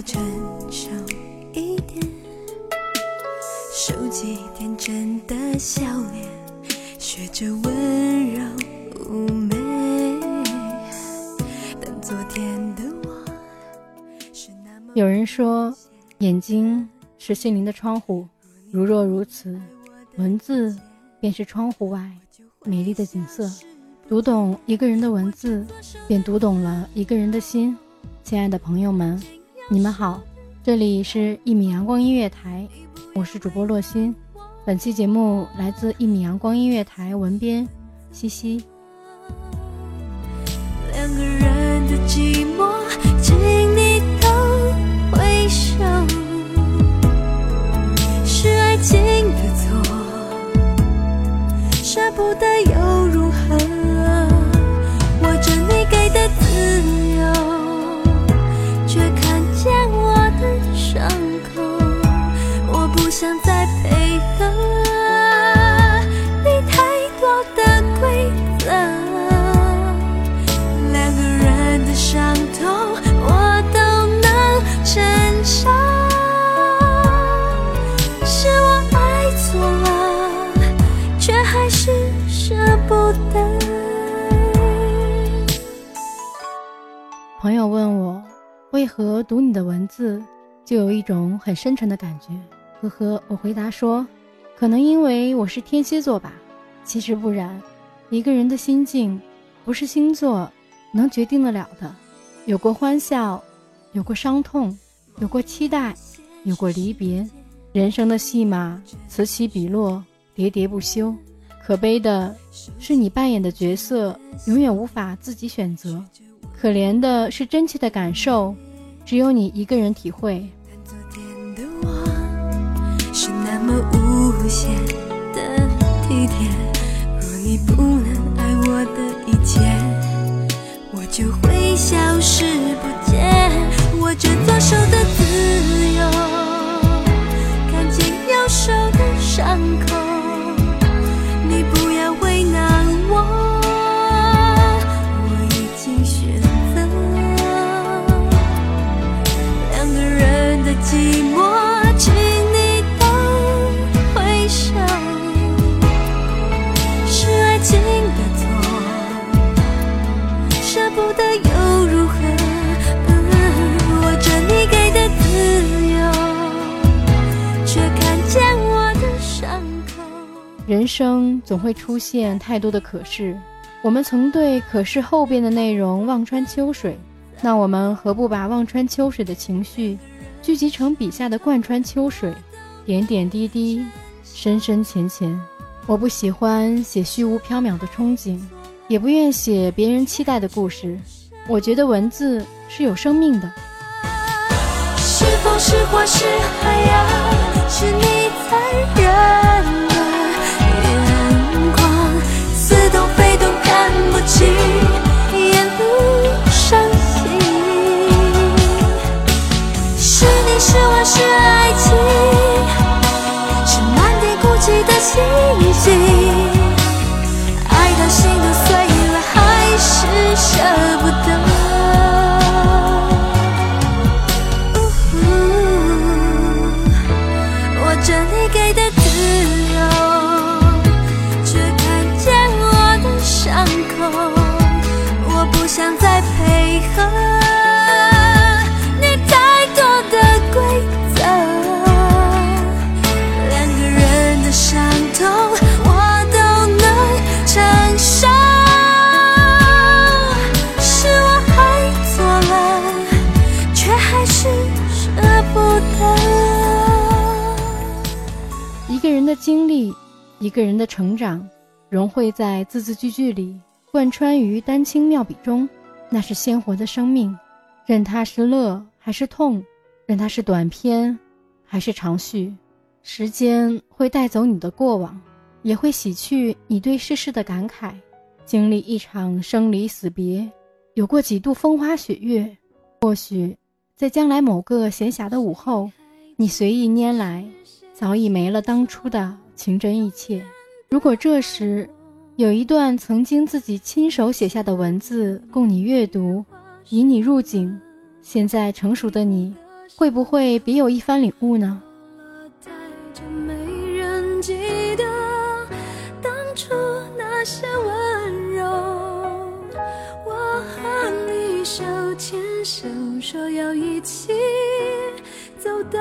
我成熟一点，收起天真的笑脸，学着温柔妩媚。但昨天的我有人说，眼睛是心灵的窗户，如若如此，文字便是窗户外美丽的景色。读懂一个人的文字，便读懂了一个人的心。亲爱的朋友们，你们好，这里是一米阳光音乐台，我是主播洛心。本期节目来自一米阳光音乐台文编西西。两个人的寂寞，请你都回首，是爱情的错，舍不得又为何读你的文字就有一种很深沉的感觉？呵呵，我回答说，可能因为我是天蝎座吧。其实不然，一个人的心境不是星座能决定得了的。有过欢笑，有过伤痛，有过期待，有过离别。人生的戏码此起彼落，喋喋不休。可悲的是，你扮演的角色永远无法自己选择。可怜的是，真切的感受只有你一个人体会。昨天的我是那么无限的体贴，若你不能爱我的一切，我就会消失不见。握着左手的自由，看见右手的伤口，生总会出现太多的可是，我们曾对可是后边的内容望穿秋水，那我们何不把望穿秋水的情绪聚集成笔下的贯穿秋水，点点滴滴，深深浅浅。我不喜欢写虚无缥缈的憧憬，也不愿写别人期待的故事。我觉得文字是有生命的。是否是火是海洋，是你残忍爱情，是满地孤寂的星星，爱到心都碎了，还是舍不得。握着你给的自由，却看见我的伤口。我不想再配合一个人的经历，一个人的成长，融汇在字字句句里，贯穿于丹青妙笔中，那是鲜活的生命。任它是乐还是痛，任它是短篇还是长叙，时间会带走你的过往，也会洗去你对世事的感慨。经历一场生离死别，有过几度风花雪月，或许在将来某个闲暇的午后，你随意拈来。早已没了当初的情真意切。如果这时有一段曾经自己亲手写下的文字供你阅读，引你入境，现在成熟的你，会不会别有一番领悟呢？带着没人记得当初那些手，说要一起走到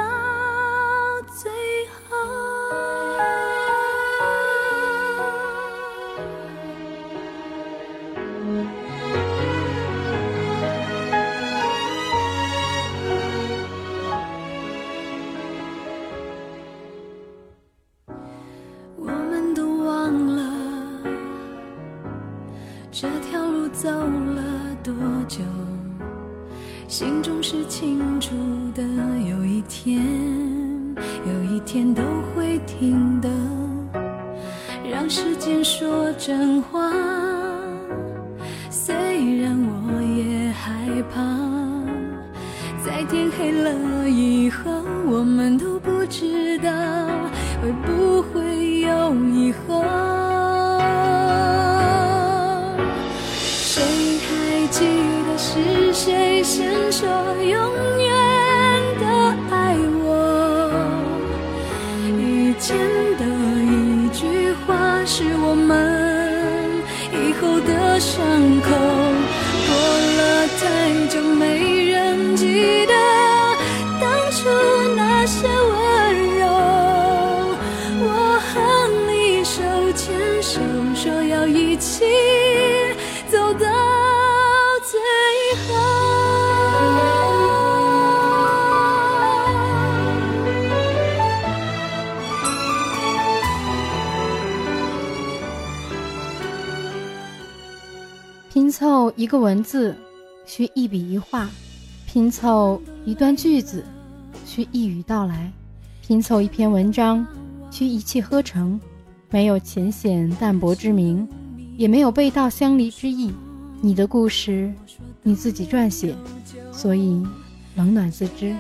天都会停的，让时间说真话。伤口。过了太久，没人记得当初拼凑一个文字，需一笔一画；拼凑一段句子，需一语道来；拼凑一篇文章，需一气呵成。没有浅显淡泊之名，也没有背道相离之意。你的故事，你自己撰写，所以冷暖自知。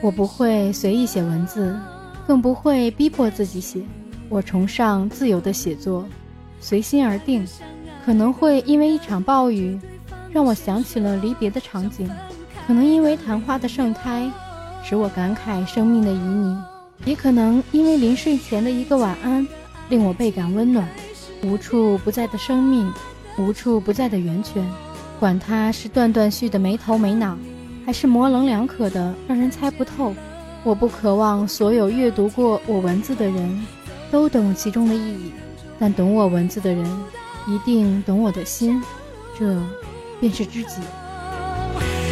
我不会随意写文字，更不会逼迫自己写。我崇尚自由的写作，随心而定。可能会因为一场暴雨，让我想起了离别的场景；可能因为昙花的盛开，使我感慨生命的旖旎；也可能因为临睡前的一个晚安，令我倍感温暖。无处不在的生命，无处不在的源泉，管它是断断续的没头没脑，还是模棱两可的让人猜不透。我不渴望所有阅读过我文字的人都懂其中的意义，但懂我文字的人。一定懂我的心，这便是知己。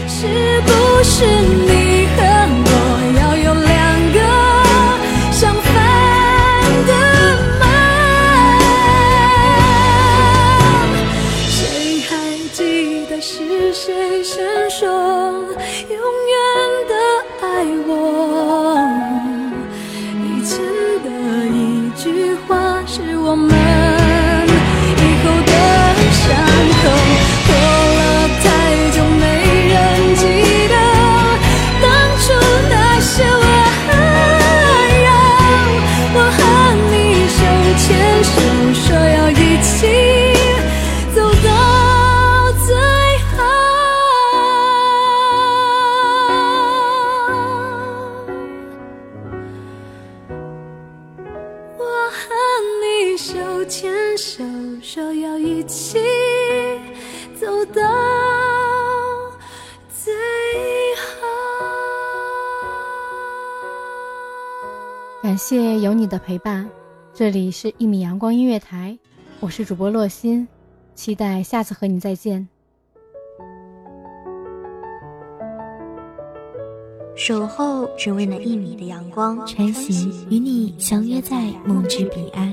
是不是你和我手牵手，说要一起走到最后。感谢有你的陪伴，这里是《一米阳光音乐台》，我是主播洛心，期待下次和你再见。守候只为那一米的阳光，晨曦与你相约在梦之彼岸。